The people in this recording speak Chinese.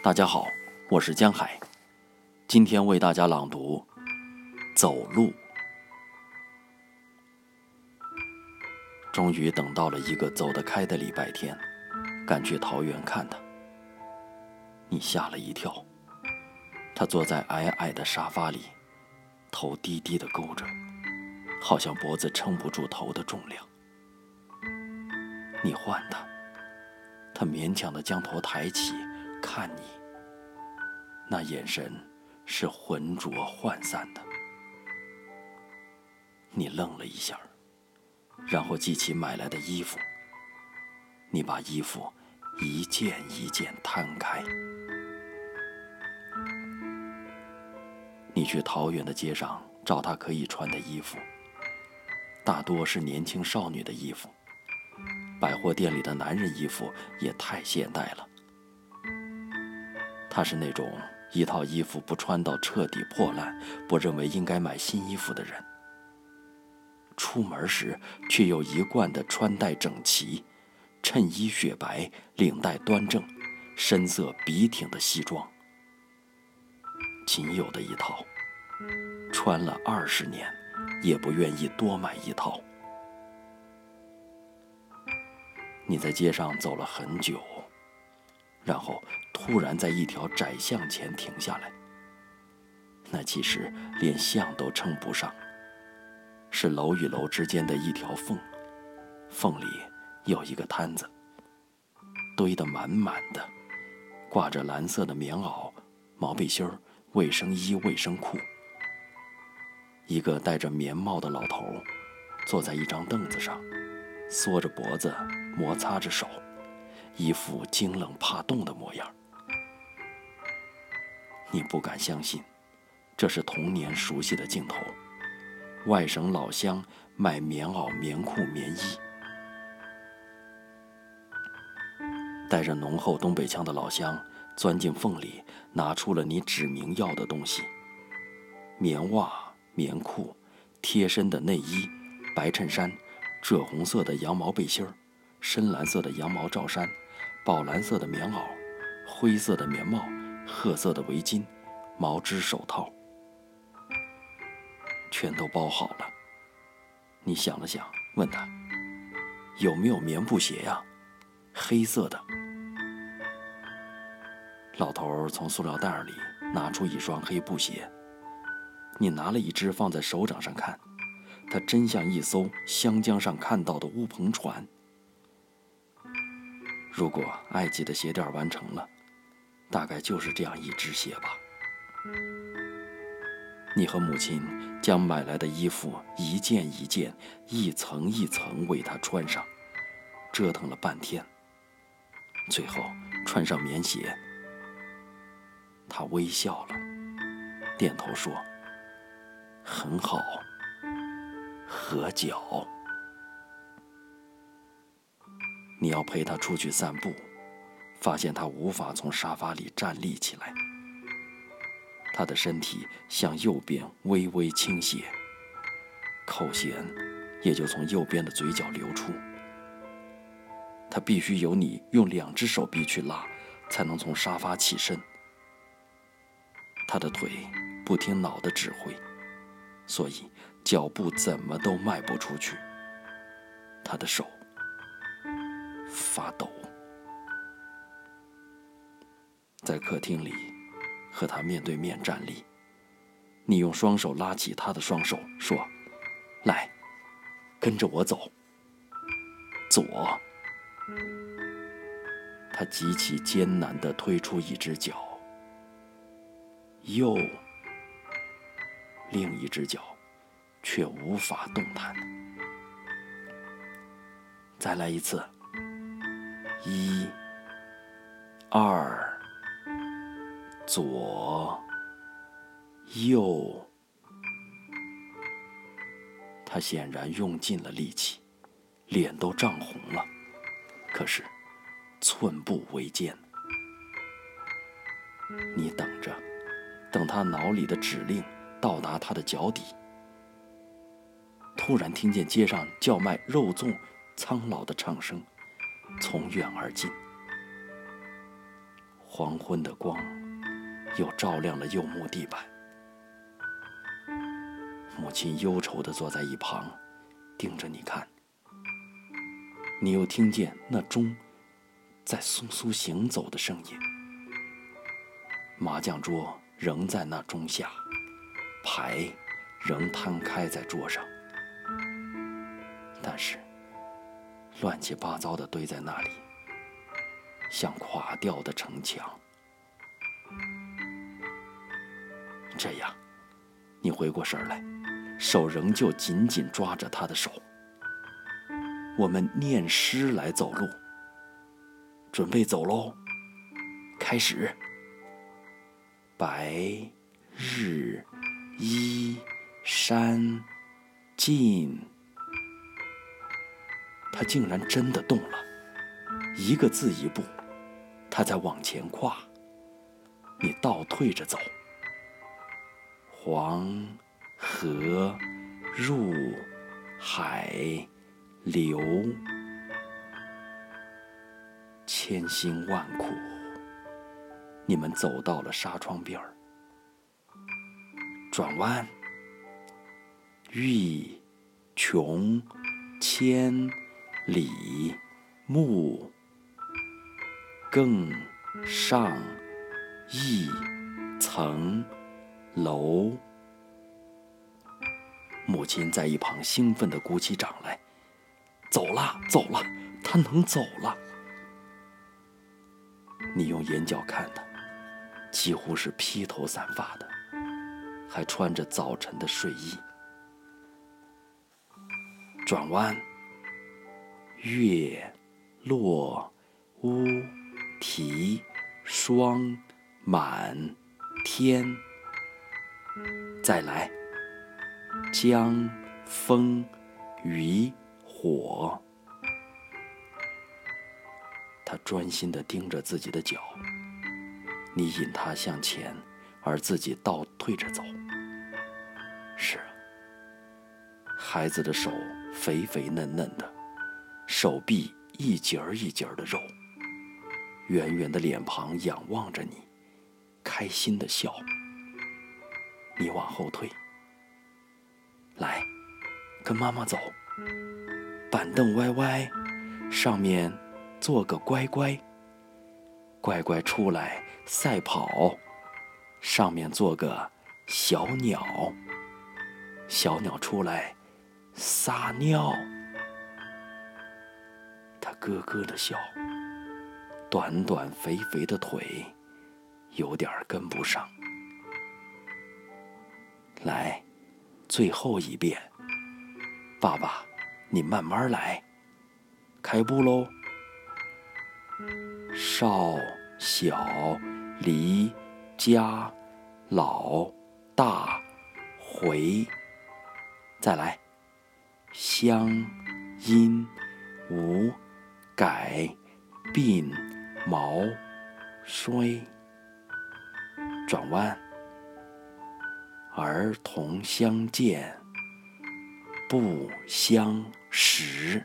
大家好，我是江海，今天为大家朗读《走路》。终于等到了一个走得开的礼拜天，赶去桃园看他。你吓了一跳，他坐在矮矮的沙发里，头低低的勾着，好像脖子撑不住头的重量。你唤他，他勉强的将头抬起。看你，那眼神是浑浊涣散的。你愣了一下，然后记起买来的衣服。你把衣服一件一件摊开。你去桃园的街上找他可以穿的衣服，大多是年轻少女的衣服。百货店里的男人衣服也太现代了。他是那种一套衣服不穿到彻底破烂，不认为应该买新衣服的人。出门时却又一贯的穿戴整齐，衬衣雪白，领带端正，深色笔挺的西装，仅有的一套，穿了二十年，也不愿意多买一套。你在街上走了很久。然后突然在一条窄巷前停下来。那其实连巷都称不上，是楼与楼之间的一条缝，缝里有一个摊子，堆得满满的，挂着蓝色的棉袄、毛背心儿、卫生衣、卫生裤。一个戴着棉帽的老头，坐在一张凳子上，缩着脖子，摩擦着手。一副惊冷怕冻的模样，你不敢相信，这是童年熟悉的镜头。外省老乡卖棉袄、棉裤、棉衣，带着浓厚东北腔的老乡钻进缝里，拿出了你指明要的东西：棉袜、棉裤、贴身的内衣、白衬衫、赭红色的羊毛背心儿、深蓝色的羊毛罩衫。宝蓝色的棉袄，灰色的棉帽，褐色的围巾，毛织手套，全都包好了。你想了想，问他有没有棉布鞋呀？黑色的。老头从塑料袋里拿出一双黑布鞋。你拿了一只放在手掌上看，它真像一艘湘江上看到的乌篷船。如果埃及的鞋垫完成了，大概就是这样一只鞋吧。你和母亲将买来的衣服一件一件、一层一层为他穿上，折腾了半天，最后穿上棉鞋。他微笑了，点头说：“很好，合脚。”你要陪他出去散步，发现他无法从沙发里站立起来，他的身体向右边微微倾斜，口涎也就从右边的嘴角流出。他必须由你用两只手臂去拉，才能从沙发起身。他的腿不听脑的指挥，所以脚步怎么都迈不出去。他的手。发抖，在客厅里和他面对面站立，你用双手拉起他的双手，说：“来，跟着我走。”左，他极其艰难地推出一只脚，右，另一只脚却无法动弹。再来一次。一、二、左、右，他显然用尽了力气，脸都涨红了，可是寸步维艰。你等着，等他脑里的指令到达他的脚底。突然听见街上叫卖肉粽、苍老的唱声。从远而近，黄昏的光又照亮了柚木地板。母亲忧愁地坐在一旁，盯着你看。你又听见那钟在簌簌行走的声音。麻将桌仍在那钟下，牌仍摊开在桌上，但是乱七八糟的堆在那里，像垮掉的城墙。这样，你回过神来，手仍旧紧紧抓着他的手。我们念诗来走路，准备走喽。开始。白日依山尽，他竟然真的动了，一个字一步，他在往前跨。你倒退着走。黄河入海。流，千辛万苦，你们走到了纱窗边儿。转弯，欲穷千里目，更上一层楼。母亲在一旁兴奋地鼓起掌来。走了，走了，他能走了。你用眼角看他，几乎是披头散发的，还穿着早晨的睡衣。转弯，月落乌啼霜满天。再来，江风雨。火，他专心地盯着自己的脚。你引他向前，而自己倒退着走。是啊，孩子的手肥肥嫩嫩的，手臂一节儿一节儿的肉，圆圆的脸庞仰望着你，开心的笑。你往后退，来，跟妈妈走。板凳歪歪，上面坐个乖乖。乖乖出来赛跑，上面坐个小鸟。小鸟出来撒尿，他咯咯的笑，短短肥肥的腿有点跟不上。来，最后一遍，爸爸。你慢慢来，开步喽！少小离家老大回，再来。乡音无改鬓毛衰，转弯。儿童相见不相。识。